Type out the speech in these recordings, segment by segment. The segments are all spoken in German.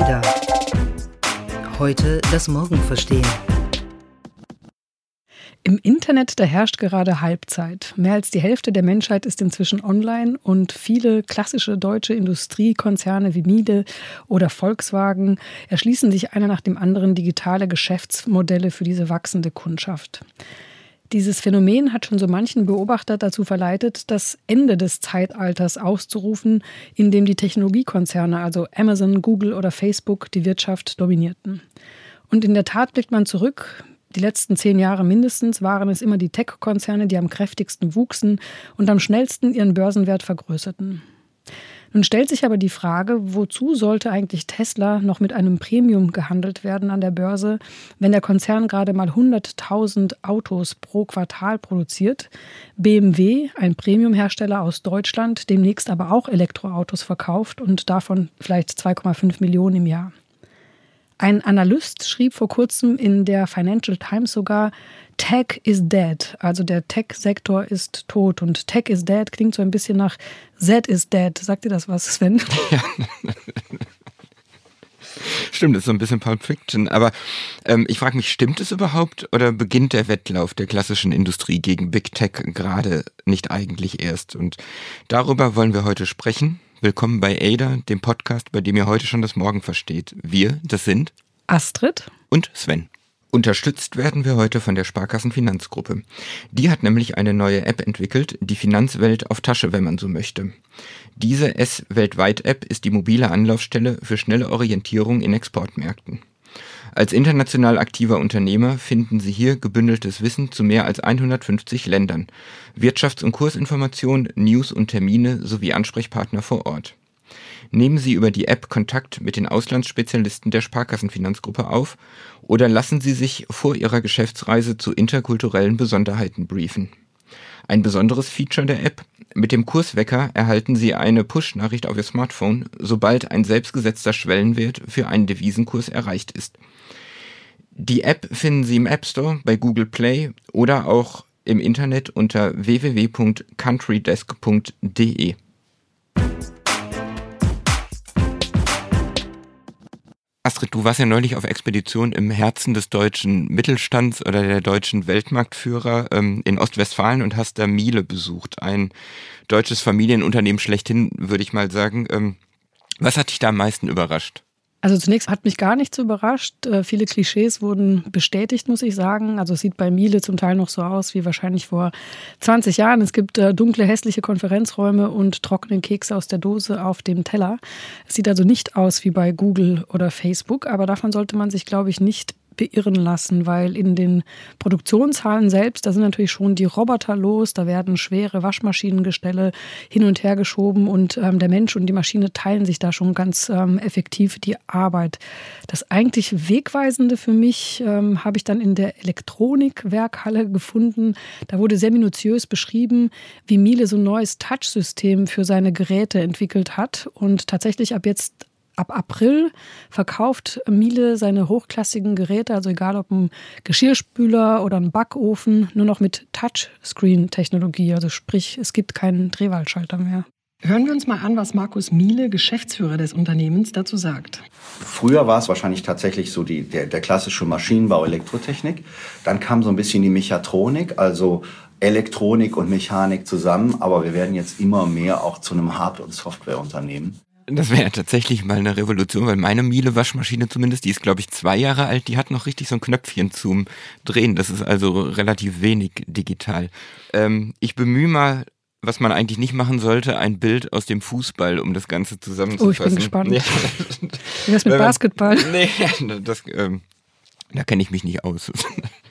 Ada. Heute das Morgen verstehen. Im Internet, da herrscht gerade Halbzeit. Mehr als die Hälfte der Menschheit ist inzwischen online und viele klassische deutsche Industriekonzerne wie Miele oder Volkswagen erschließen sich einer nach dem anderen digitale Geschäftsmodelle für diese wachsende Kundschaft. Dieses Phänomen hat schon so manchen Beobachter dazu verleitet, das Ende des Zeitalters auszurufen, in dem die Technologiekonzerne, also Amazon, Google oder Facebook, die Wirtschaft dominierten. Und in der Tat blickt man zurück. Die letzten zehn Jahre mindestens waren es immer die Tech-Konzerne, die am kräftigsten wuchsen und am schnellsten ihren Börsenwert vergrößerten. Nun stellt sich aber die Frage, wozu sollte eigentlich Tesla noch mit einem Premium gehandelt werden an der Börse, wenn der Konzern gerade mal 100.000 Autos pro Quartal produziert, BMW, ein Premiumhersteller aus Deutschland, demnächst aber auch Elektroautos verkauft und davon vielleicht 2,5 Millionen im Jahr. Ein Analyst schrieb vor kurzem in der Financial Times sogar, Tech is dead. Also der Tech-Sektor ist tot. Und Tech is dead klingt so ein bisschen nach Z is dead. Sagt dir das was, Sven? Ja. Stimmt, das ist so ein bisschen Pulp Fiction. Aber ähm, ich frage mich, stimmt es überhaupt oder beginnt der Wettlauf der klassischen Industrie gegen Big Tech gerade nicht eigentlich erst? Und darüber wollen wir heute sprechen. Willkommen bei Ada, dem Podcast, bei dem ihr heute schon das Morgen versteht. Wir, das sind Astrid und Sven. Unterstützt werden wir heute von der Sparkassenfinanzgruppe. Die hat nämlich eine neue App entwickelt, die Finanzwelt auf Tasche, wenn man so möchte. Diese S-Weltweit-App ist die mobile Anlaufstelle für schnelle Orientierung in Exportmärkten. Als international aktiver Unternehmer finden Sie hier gebündeltes Wissen zu mehr als 150 Ländern, Wirtschafts- und Kursinformationen, News und Termine sowie Ansprechpartner vor Ort. Nehmen Sie über die App Kontakt mit den Auslandsspezialisten der Sparkassenfinanzgruppe auf oder lassen Sie sich vor Ihrer Geschäftsreise zu interkulturellen Besonderheiten briefen. Ein besonderes Feature der App, mit dem Kurswecker erhalten Sie eine Push-Nachricht auf Ihr Smartphone, sobald ein selbstgesetzter Schwellenwert für einen Devisenkurs erreicht ist. Die App finden Sie im App Store, bei Google Play oder auch im Internet unter www.countrydesk.de. Astrid, du warst ja neulich auf Expedition im Herzen des deutschen Mittelstands oder der deutschen Weltmarktführer ähm, in Ostwestfalen und hast da Miele besucht, ein deutsches Familienunternehmen schlechthin, würde ich mal sagen. Ähm, was hat dich da am meisten überrascht? Also zunächst hat mich gar nichts überrascht. Äh, viele Klischees wurden bestätigt, muss ich sagen. Also es sieht bei Miele zum Teil noch so aus wie wahrscheinlich vor 20 Jahren. Es gibt äh, dunkle, hässliche Konferenzräume und trockene Kekse aus der Dose auf dem Teller. Es sieht also nicht aus wie bei Google oder Facebook, aber davon sollte man sich, glaube ich, nicht beirren lassen, weil in den Produktionshallen selbst, da sind natürlich schon die Roboter los, da werden schwere Waschmaschinengestelle hin und her geschoben und ähm, der Mensch und die Maschine teilen sich da schon ganz ähm, effektiv die Arbeit. Das eigentlich Wegweisende für mich ähm, habe ich dann in der Elektronikwerkhalle gefunden. Da wurde sehr minutiös beschrieben, wie Miele so ein neues Touchsystem für seine Geräte entwickelt hat und tatsächlich ab jetzt ab April verkauft Miele seine hochklassigen Geräte, also egal ob ein Geschirrspüler oder ein Backofen, nur noch mit Touchscreen-Technologie. Also sprich, es gibt keinen Drehwahlschalter mehr. Hören wir uns mal an, was Markus Miele, Geschäftsführer des Unternehmens, dazu sagt. Früher war es wahrscheinlich tatsächlich so die, der, der klassische Maschinenbau, Elektrotechnik. Dann kam so ein bisschen die Mechatronik, also Elektronik und Mechanik zusammen. Aber wir werden jetzt immer mehr auch zu einem Hard- und Softwareunternehmen. Das wäre ja tatsächlich mal eine Revolution, weil meine Miele-Waschmaschine zumindest, die ist glaube ich zwei Jahre alt, die hat noch richtig so ein Knöpfchen zum Drehen. Das ist also relativ wenig digital. Ähm, ich bemühe mal, was man eigentlich nicht machen sollte, ein Bild aus dem Fußball, um das Ganze zusammenzufassen. Oh, ich bin gespannt. Ja. Wie das mit Basketball? Nee, das, ähm, da kenne ich mich nicht aus.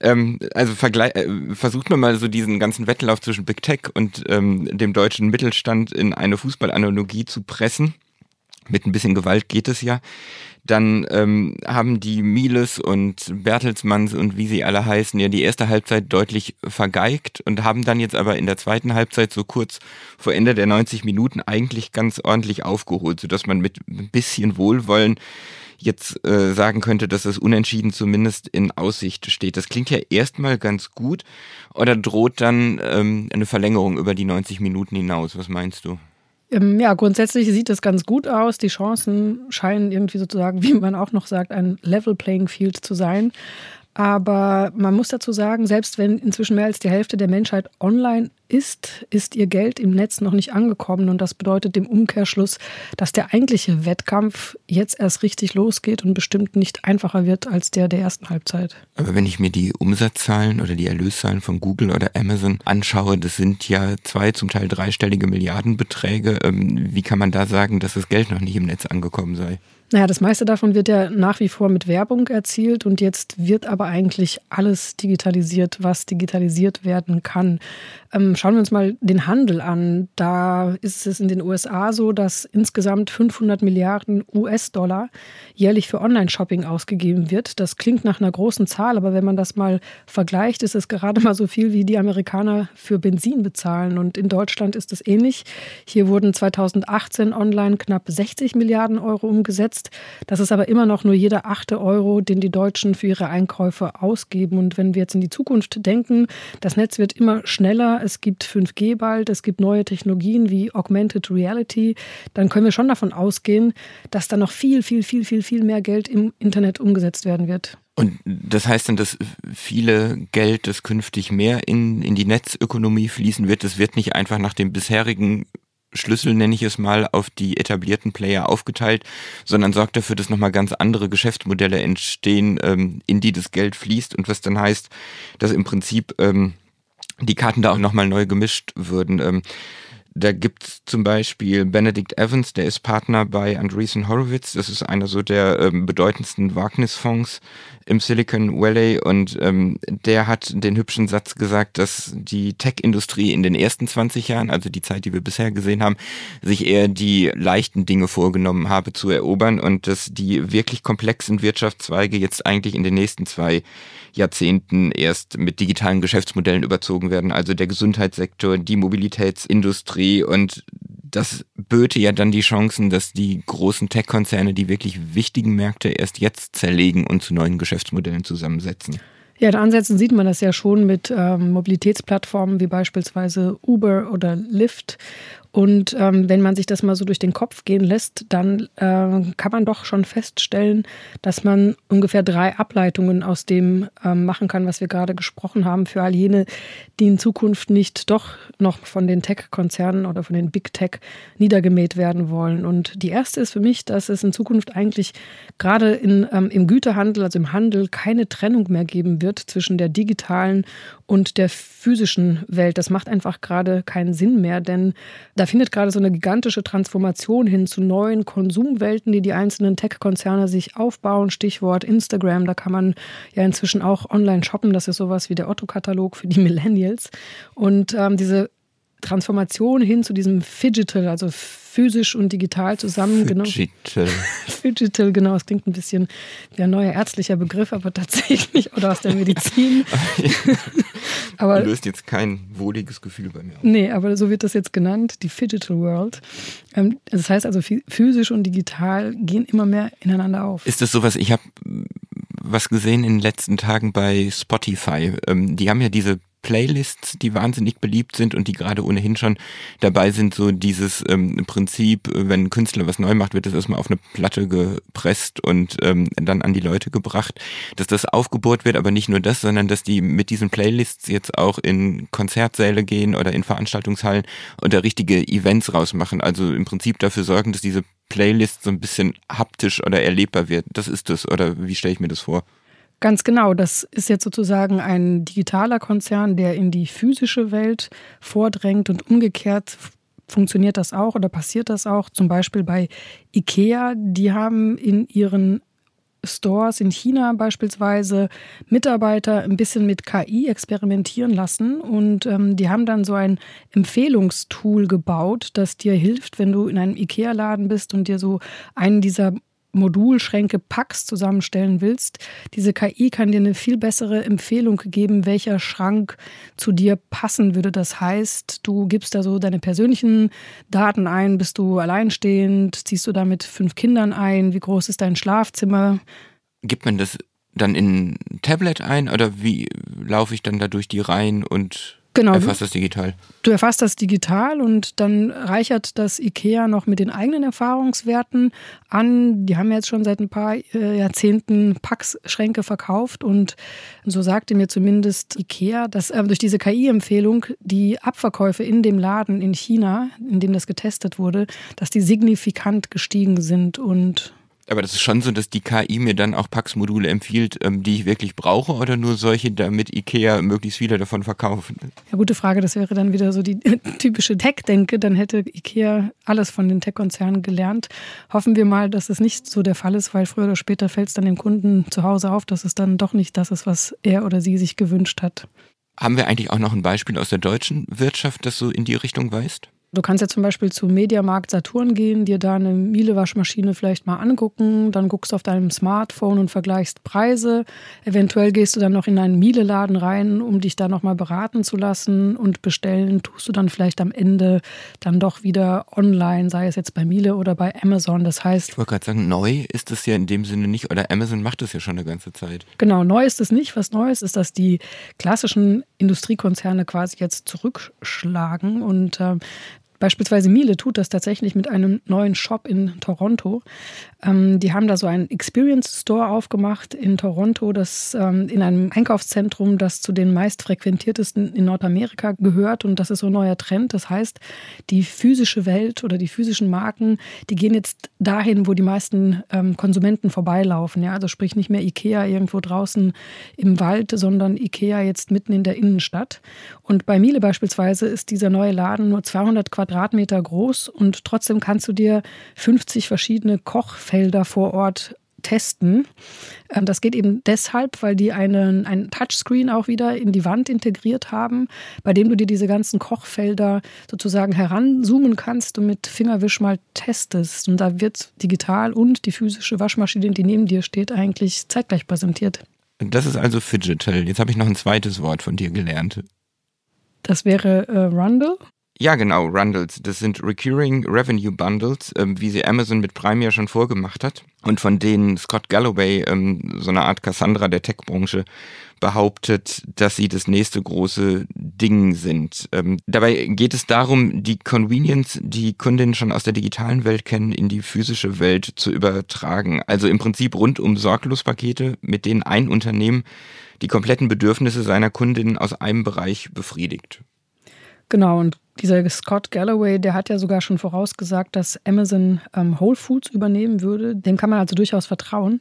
Ähm, also äh, versucht man mal so diesen ganzen Wettlauf zwischen Big Tech und ähm, dem deutschen Mittelstand in eine Fußballanalogie zu pressen. Mit ein bisschen Gewalt geht es ja. Dann ähm, haben die Miles und Bertelsmanns und wie sie alle heißen ja die erste Halbzeit deutlich vergeigt und haben dann jetzt aber in der zweiten Halbzeit so kurz vor Ende der 90 Minuten eigentlich ganz ordentlich aufgeholt, sodass man mit ein bisschen Wohlwollen jetzt äh, sagen könnte, dass das Unentschieden zumindest in Aussicht steht. Das klingt ja erstmal ganz gut. Oder droht dann ähm, eine Verlängerung über die 90 Minuten hinaus? Was meinst du? Ähm, ja, grundsätzlich sieht es ganz gut aus. Die Chancen scheinen irgendwie sozusagen, wie man auch noch sagt, ein Level Playing Field zu sein. Aber man muss dazu sagen, selbst wenn inzwischen mehr als die Hälfte der Menschheit online ist, ist ihr Geld im Netz noch nicht angekommen. Und das bedeutet im Umkehrschluss, dass der eigentliche Wettkampf jetzt erst richtig losgeht und bestimmt nicht einfacher wird als der der ersten Halbzeit. Aber wenn ich mir die Umsatzzahlen oder die Erlöszahlen von Google oder Amazon anschaue, das sind ja zwei, zum Teil dreistellige Milliardenbeträge. Ähm, wie kann man da sagen, dass das Geld noch nicht im Netz angekommen sei? Naja, das meiste davon wird ja nach wie vor mit Werbung erzielt und jetzt wird aber eigentlich alles digitalisiert, was digitalisiert werden kann. Ähm, schauen wir uns mal den Handel an. Da ist es in den USA so, dass insgesamt 500 Milliarden US-Dollar jährlich für Online-Shopping ausgegeben wird. Das klingt nach einer großen Zahl, aber wenn man das mal vergleicht, ist es gerade mal so viel, wie die Amerikaner für Benzin bezahlen. Und in Deutschland ist es ähnlich. Hier wurden 2018 online knapp 60 Milliarden Euro umgesetzt. Das ist aber immer noch nur jeder achte Euro, den die Deutschen für ihre Einkäufe ausgeben. Und wenn wir jetzt in die Zukunft denken, das Netz wird immer schneller, es gibt 5G bald, es gibt neue Technologien wie Augmented Reality, dann können wir schon davon ausgehen, dass da noch viel, viel, viel, viel, viel mehr Geld im Internet umgesetzt werden wird. Und das heißt dann, dass viele Geld, das künftig mehr in, in die Netzökonomie fließen wird, das wird nicht einfach nach dem bisherigen Schlüssel, nenne ich es mal, auf die etablierten Player aufgeteilt, sondern sorgt dafür, dass nochmal ganz andere Geschäftsmodelle entstehen, ähm, in die das Geld fließt und was dann heißt, dass im Prinzip ähm, die Karten da auch nochmal neu gemischt würden. Ähm, da gibt's zum Beispiel Benedict Evans, der ist Partner bei Andreessen Horowitz. Das ist einer so der ähm, bedeutendsten Wagnisfonds im Silicon Valley und ähm, der hat den hübschen Satz gesagt, dass die Tech-Industrie in den ersten 20 Jahren, also die Zeit, die wir bisher gesehen haben, sich eher die leichten Dinge vorgenommen habe zu erobern und dass die wirklich komplexen Wirtschaftszweige jetzt eigentlich in den nächsten zwei Jahrzehnten erst mit digitalen Geschäftsmodellen überzogen werden. Also der Gesundheitssektor, die Mobilitätsindustrie und das böte ja dann die Chancen, dass die großen Tech-Konzerne die wirklich wichtigen Märkte erst jetzt zerlegen und zu neuen Geschäftsmodellen zusammensetzen. Ja, in Ansätzen sieht man das ja schon mit ähm, Mobilitätsplattformen wie beispielsweise Uber oder Lyft und ähm, wenn man sich das mal so durch den Kopf gehen lässt, dann äh, kann man doch schon feststellen, dass man ungefähr drei Ableitungen aus dem ähm, machen kann, was wir gerade gesprochen haben, für all jene, die in Zukunft nicht doch noch von den Tech-Konzernen oder von den Big Tech niedergemäht werden wollen. Und die erste ist für mich, dass es in Zukunft eigentlich gerade in, ähm, im Güterhandel, also im Handel, keine Trennung mehr geben wird zwischen der digitalen und der physischen Welt. Das macht einfach gerade keinen Sinn mehr, denn da findet gerade so eine gigantische Transformation hin zu neuen Konsumwelten, die die einzelnen Tech-Konzerne sich aufbauen. Stichwort Instagram, da kann man ja inzwischen auch online shoppen. Das ist sowas wie der Otto-Katalog für die Millennials. Und ähm, diese Transformation hin zu diesem Digital, also physisch und digital zusammen. Digital. Genau. Digital, genau. Es klingt ein bisschen wie ein neuer ärztlicher Begriff, aber tatsächlich, oder aus der Medizin. aber löst jetzt kein wohliges Gefühl bei mir auf. Nee, aber so wird das jetzt genannt, die Digital World. Ähm, das heißt also, physisch und digital gehen immer mehr ineinander auf. Ist das sowas, ich habe was gesehen in den letzten Tagen bei Spotify. Ähm, die haben ja diese Playlists, die wahnsinnig beliebt sind und die gerade ohnehin schon dabei sind, so dieses ähm, Prinzip, wenn ein Künstler was neu macht, wird das erstmal auf eine Platte gepresst und ähm, dann an die Leute gebracht, dass das aufgebohrt wird, aber nicht nur das, sondern dass die mit diesen Playlists jetzt auch in Konzertsäle gehen oder in Veranstaltungshallen und da richtige Events rausmachen. Also im Prinzip dafür sorgen, dass diese Playlist so ein bisschen haptisch oder erlebbar wird. Das ist es, oder wie stelle ich mir das vor? Ganz genau. Das ist jetzt sozusagen ein digitaler Konzern, der in die physische Welt vordrängt und umgekehrt funktioniert das auch oder passiert das auch. Zum Beispiel bei IKEA. Die haben in ihren Stores in China beispielsweise Mitarbeiter ein bisschen mit KI experimentieren lassen und ähm, die haben dann so ein Empfehlungstool gebaut, das dir hilft, wenn du in einem IKEA-Laden bist und dir so einen dieser Modulschränke, Packs zusammenstellen willst. Diese KI kann dir eine viel bessere Empfehlung geben, welcher Schrank zu dir passen würde. Das heißt, du gibst da so deine persönlichen Daten ein. Bist du alleinstehend? Ziehst du da mit fünf Kindern ein? Wie groß ist dein Schlafzimmer? Gibt man das dann in ein Tablet ein oder wie laufe ich dann da durch die Reihen und genau. erfasst das digital. Du erfasst das digital und dann reichert das IKEA noch mit den eigenen Erfahrungswerten an. Die haben jetzt schon seit ein paar äh, Jahrzehnten Packschränke verkauft und so sagte mir zumindest IKEA, dass äh, durch diese KI-Empfehlung die Abverkäufe in dem Laden in China, in dem das getestet wurde, dass die signifikant gestiegen sind und aber das ist schon so, dass die KI mir dann auch Pax-Module empfiehlt, ähm, die ich wirklich brauche oder nur solche, damit IKEA möglichst viele davon verkaufen? Ja, gute Frage. Das wäre dann wieder so die typische Tech-Denke. Dann hätte IKEA alles von den Tech-Konzernen gelernt. Hoffen wir mal, dass es nicht so der Fall ist, weil früher oder später fällt es dann dem Kunden zu Hause auf, dass es dann doch nicht das ist, was er oder sie sich gewünscht hat. Haben wir eigentlich auch noch ein Beispiel aus der deutschen Wirtschaft, das so in die Richtung weist? Du kannst ja zum Beispiel zu Mediamarkt Saturn gehen, dir da eine Miele-Waschmaschine vielleicht mal angucken, dann guckst du auf deinem Smartphone und vergleichst Preise. Eventuell gehst du dann noch in einen Miele-Laden rein, um dich da nochmal beraten zu lassen und bestellen tust du dann vielleicht am Ende dann doch wieder online, sei es jetzt bei Miele oder bei Amazon. Das heißt. Ich wollte gerade sagen, neu ist es ja in dem Sinne nicht, oder Amazon macht es ja schon eine ganze Zeit. Genau, neu ist es nicht. Was Neues ist, dass die klassischen Industriekonzerne quasi jetzt zurückschlagen und äh, Beispielsweise Miele tut das tatsächlich mit einem neuen Shop in Toronto. Ähm, die haben da so einen Experience Store aufgemacht in Toronto, das ähm, in einem Einkaufszentrum, das zu den meistfrequentiertesten in Nordamerika gehört. Und das ist so ein neuer Trend. Das heißt, die physische Welt oder die physischen Marken, die gehen jetzt dahin, wo die meisten ähm, Konsumenten vorbeilaufen. Ja? Also sprich nicht mehr Ikea irgendwo draußen im Wald, sondern Ikea jetzt mitten in der Innenstadt. Und bei Miele beispielsweise ist dieser neue Laden nur 200 Quadratmeter Quadratmeter groß und trotzdem kannst du dir 50 verschiedene Kochfelder vor Ort testen. Ähm, das geht eben deshalb, weil die einen, einen Touchscreen auch wieder in die Wand integriert haben, bei dem du dir diese ganzen Kochfelder sozusagen heranzoomen kannst und mit Fingerwisch mal testest. Und da wird digital und die physische Waschmaschine, die neben dir steht, eigentlich zeitgleich präsentiert. Das ist also Fidgetal. Jetzt habe ich noch ein zweites Wort von dir gelernt. Das wäre äh, Rundle. Ja, genau, Rundles. Das sind Recurring Revenue Bundles, ähm, wie sie Amazon mit Prime ja schon vorgemacht hat und von denen Scott Galloway, ähm, so eine Art Cassandra der Tech-Branche, behauptet, dass sie das nächste große Ding sind. Ähm, dabei geht es darum, die Convenience, die Kundinnen schon aus der digitalen Welt kennen, in die physische Welt zu übertragen. Also im Prinzip rundum Sorglospakete, mit denen ein Unternehmen die kompletten Bedürfnisse seiner Kundinnen aus einem Bereich befriedigt. Genau, und dieser Scott Galloway, der hat ja sogar schon vorausgesagt, dass Amazon ähm, Whole Foods übernehmen würde. Dem kann man also durchaus vertrauen.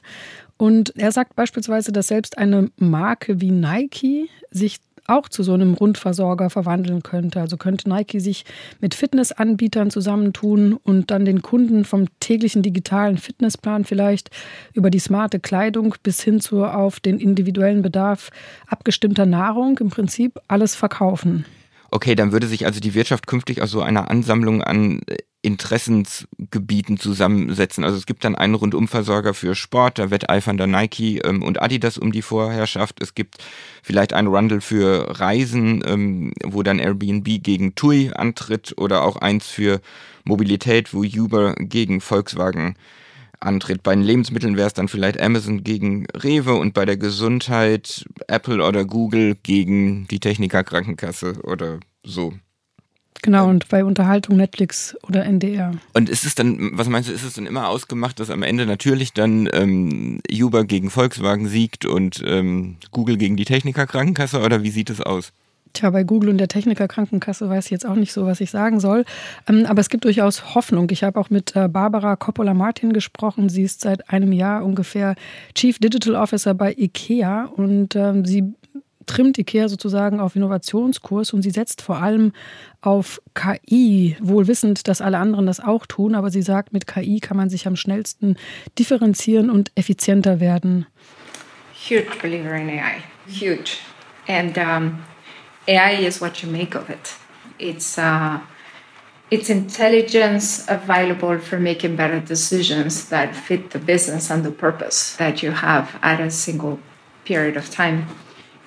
Und er sagt beispielsweise, dass selbst eine Marke wie Nike sich auch zu so einem Rundversorger verwandeln könnte. Also könnte Nike sich mit Fitnessanbietern zusammentun und dann den Kunden vom täglichen digitalen Fitnessplan vielleicht über die smarte Kleidung bis hin zu auf den individuellen Bedarf abgestimmter Nahrung im Prinzip alles verkaufen. Okay, dann würde sich also die Wirtschaft künftig aus so einer Ansammlung an äh, Interessensgebieten zusammensetzen. Also es gibt dann einen Rundumversorger für Sport, da wetteifern dann Nike ähm, und Adidas um die Vorherrschaft. Es gibt vielleicht einen Rundle für Reisen, ähm, wo dann Airbnb gegen TUI antritt oder auch eins für Mobilität, wo Uber gegen Volkswagen antritt. Bei den Lebensmitteln wäre es dann vielleicht Amazon gegen Rewe und bei der Gesundheit Apple oder Google gegen die Techniker Krankenkasse oder so. Genau, und bei Unterhaltung Netflix oder NDR. Und ist es dann, was meinst du, ist es dann immer ausgemacht, dass am Ende natürlich dann ähm, Uber gegen Volkswagen siegt und ähm, Google gegen die Techniker Krankenkasse oder wie sieht es aus? Tja, bei Google und der Techniker Krankenkasse weiß ich jetzt auch nicht so, was ich sagen soll. Ähm, aber es gibt durchaus Hoffnung. Ich habe auch mit äh, Barbara Coppola-Martin gesprochen. Sie ist seit einem Jahr ungefähr Chief Digital Officer bei IKEA und ähm, sie trimmt IKEA sozusagen auf Innovationskurs und sie setzt vor allem auf KI, wohl wissend, dass alle anderen das auch tun. Aber sie sagt, mit KI kann man sich am schnellsten differenzieren und effizienter werden. Huge believer in AI. Huge. And um AI is what you make of it. It's uh, it's intelligence available for making better decisions that fit the business and the purpose that you have at a single period of time.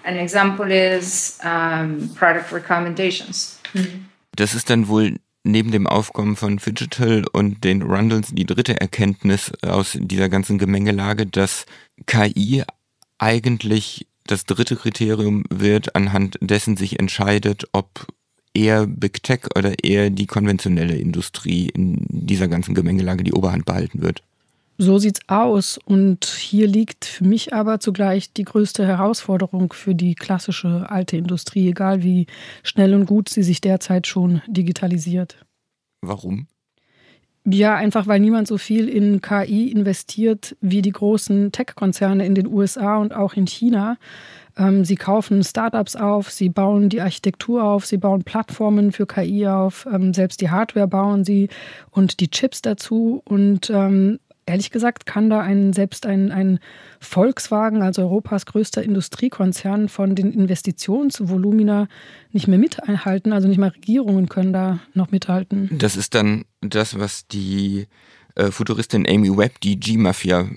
An example is um, product recommendations. Das ist dann wohl neben dem Aufkommen von Digital und den Rundles die dritte Erkenntnis aus dieser ganzen Gemengelage, dass KI eigentlich das dritte Kriterium wird, anhand dessen sich entscheidet, ob eher Big Tech oder eher die konventionelle Industrie in dieser ganzen Gemengelage die Oberhand behalten wird. So sieht's aus. Und hier liegt für mich aber zugleich die größte Herausforderung für die klassische alte Industrie, egal wie schnell und gut sie sich derzeit schon digitalisiert. Warum? Ja, einfach weil niemand so viel in KI investiert wie die großen Tech-Konzerne in den USA und auch in China. Ähm, sie kaufen Startups auf, sie bauen die Architektur auf, sie bauen Plattformen für KI auf, ähm, selbst die Hardware bauen sie und die Chips dazu. Und ähm, ehrlich gesagt kann da ein, selbst ein, ein Volkswagen, also Europas größter Industriekonzern, von den Investitionsvolumina nicht mehr mithalten. Also nicht mal Regierungen können da noch mithalten. Das ist dann das, was die äh, Futuristin Amy Webb die G-Mafia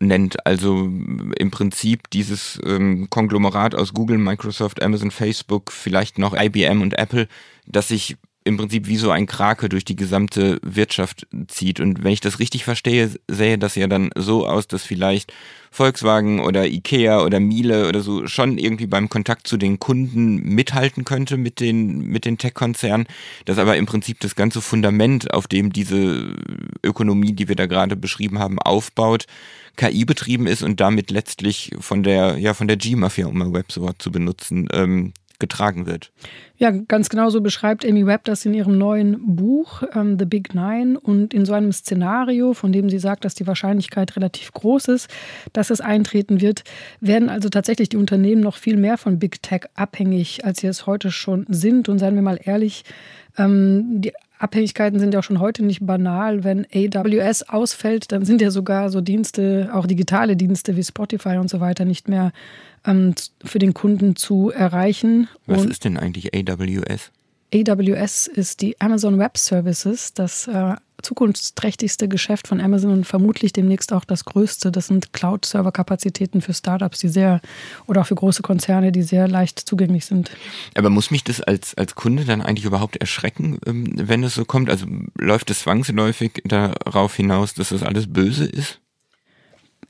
nennt. Also im Prinzip dieses ähm, Konglomerat aus Google, Microsoft, Amazon, Facebook, vielleicht noch IBM und Apple, das sich im Prinzip wie so ein Krake durch die gesamte Wirtschaft zieht. Und wenn ich das richtig verstehe, sähe das ja dann so aus, dass vielleicht Volkswagen oder Ikea oder Miele oder so schon irgendwie beim Kontakt zu den Kunden mithalten könnte mit den, mit den Tech-Konzernen, dass aber im Prinzip das ganze Fundament, auf dem diese Ökonomie, die wir da gerade beschrieben haben, aufbaut, KI betrieben ist und damit letztlich von der, ja, von der G-Mafia, um ein Webswort zu benutzen, ähm, getragen wird. Ja, ganz genau so beschreibt Amy Webb das in ihrem neuen Buch ähm, The Big Nine und in so einem Szenario, von dem sie sagt, dass die Wahrscheinlichkeit relativ groß ist, dass es eintreten wird, werden also tatsächlich die Unternehmen noch viel mehr von Big Tech abhängig, als sie es heute schon sind. Und seien wir mal ehrlich, ähm, die Abhängigkeiten sind ja auch schon heute nicht banal. Wenn AWS ausfällt, dann sind ja sogar so Dienste, auch digitale Dienste wie Spotify und so weiter, nicht mehr ähm, für den Kunden zu erreichen. Was und ist denn eigentlich AWS? AWS ist die Amazon Web Services, das äh, zukunftsträchtigste Geschäft von Amazon und vermutlich demnächst auch das größte. Das sind Cloud-Server-Kapazitäten für Startups, die sehr oder auch für große Konzerne, die sehr leicht zugänglich sind. Aber muss mich das als, als Kunde dann eigentlich überhaupt erschrecken, ähm, wenn es so kommt? Also läuft es zwangsläufig darauf hinaus, dass das alles böse ist?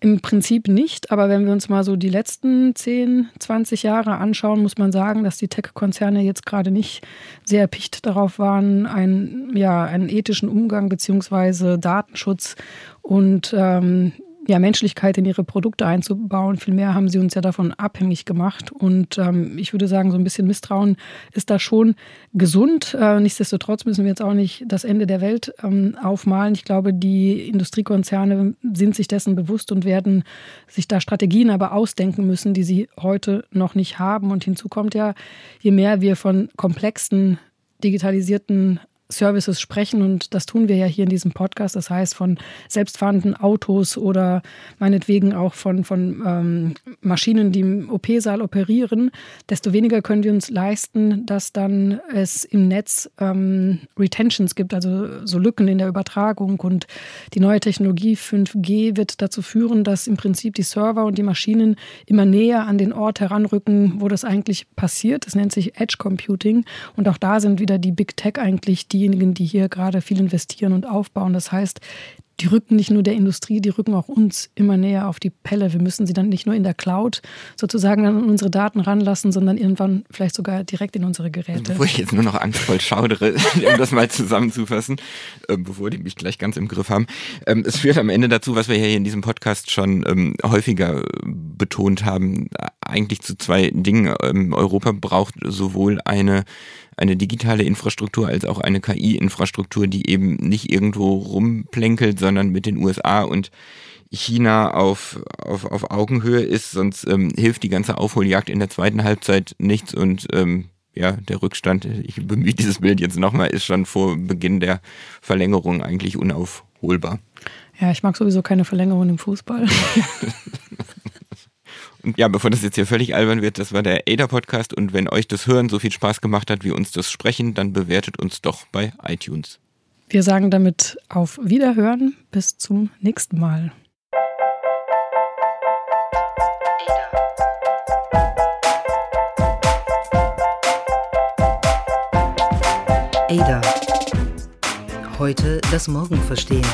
Im Prinzip nicht, aber wenn wir uns mal so die letzten 10, 20 Jahre anschauen, muss man sagen, dass die Tech-Konzerne jetzt gerade nicht sehr erpicht darauf waren, einen, ja, einen ethischen Umgang bzw. Datenschutz und ähm, ja, Menschlichkeit in ihre Produkte einzubauen. Vielmehr haben sie uns ja davon abhängig gemacht. Und ähm, ich würde sagen, so ein bisschen Misstrauen ist da schon gesund. Äh, nichtsdestotrotz müssen wir jetzt auch nicht das Ende der Welt ähm, aufmalen. Ich glaube, die Industriekonzerne sind sich dessen bewusst und werden sich da Strategien aber ausdenken müssen, die sie heute noch nicht haben. Und hinzu kommt ja, je mehr wir von komplexen digitalisierten Services sprechen und das tun wir ja hier in diesem Podcast. Das heißt von selbstfahrenden Autos oder meinetwegen auch von, von ähm, Maschinen, die im OP-Saal operieren, desto weniger können wir uns leisten, dass dann es im Netz ähm, Retentions gibt, also so Lücken in der Übertragung. Und die neue Technologie 5G wird dazu führen, dass im Prinzip die Server und die Maschinen immer näher an den Ort heranrücken, wo das eigentlich passiert. Das nennt sich Edge Computing. Und auch da sind wieder die Big Tech eigentlich die diejenigen, die hier gerade viel investieren und aufbauen. Das heißt, die rücken nicht nur der Industrie, die rücken auch uns immer näher auf die Pelle. Wir müssen sie dann nicht nur in der Cloud sozusagen an unsere Daten ranlassen, sondern irgendwann vielleicht sogar direkt in unsere Geräte. Bevor ich jetzt nur noch angstvoll schaudere, um das mal zusammenzufassen, äh, bevor die mich gleich ganz im Griff haben. Ähm, es führt am Ende dazu, was wir hier in diesem Podcast schon ähm, häufiger betont haben, eigentlich zu zwei Dingen. Ähm, Europa braucht sowohl eine eine digitale Infrastruktur als auch eine KI-Infrastruktur, die eben nicht irgendwo rumplänkelt, sondern mit den USA und China auf, auf, auf Augenhöhe ist, sonst ähm, hilft die ganze Aufholjagd in der zweiten Halbzeit nichts und ähm, ja, der Rückstand, ich bemühe dieses Bild jetzt nochmal, ist schon vor Beginn der Verlängerung eigentlich unaufholbar. Ja, ich mag sowieso keine Verlängerung im Fußball. Ja, bevor das jetzt hier völlig albern wird, das war der ADA-Podcast und wenn euch das Hören so viel Spaß gemacht hat wie uns das Sprechen, dann bewertet uns doch bei iTunes. Wir sagen damit auf Wiederhören. Bis zum nächsten Mal. Ada. Heute das Morgen verstehen.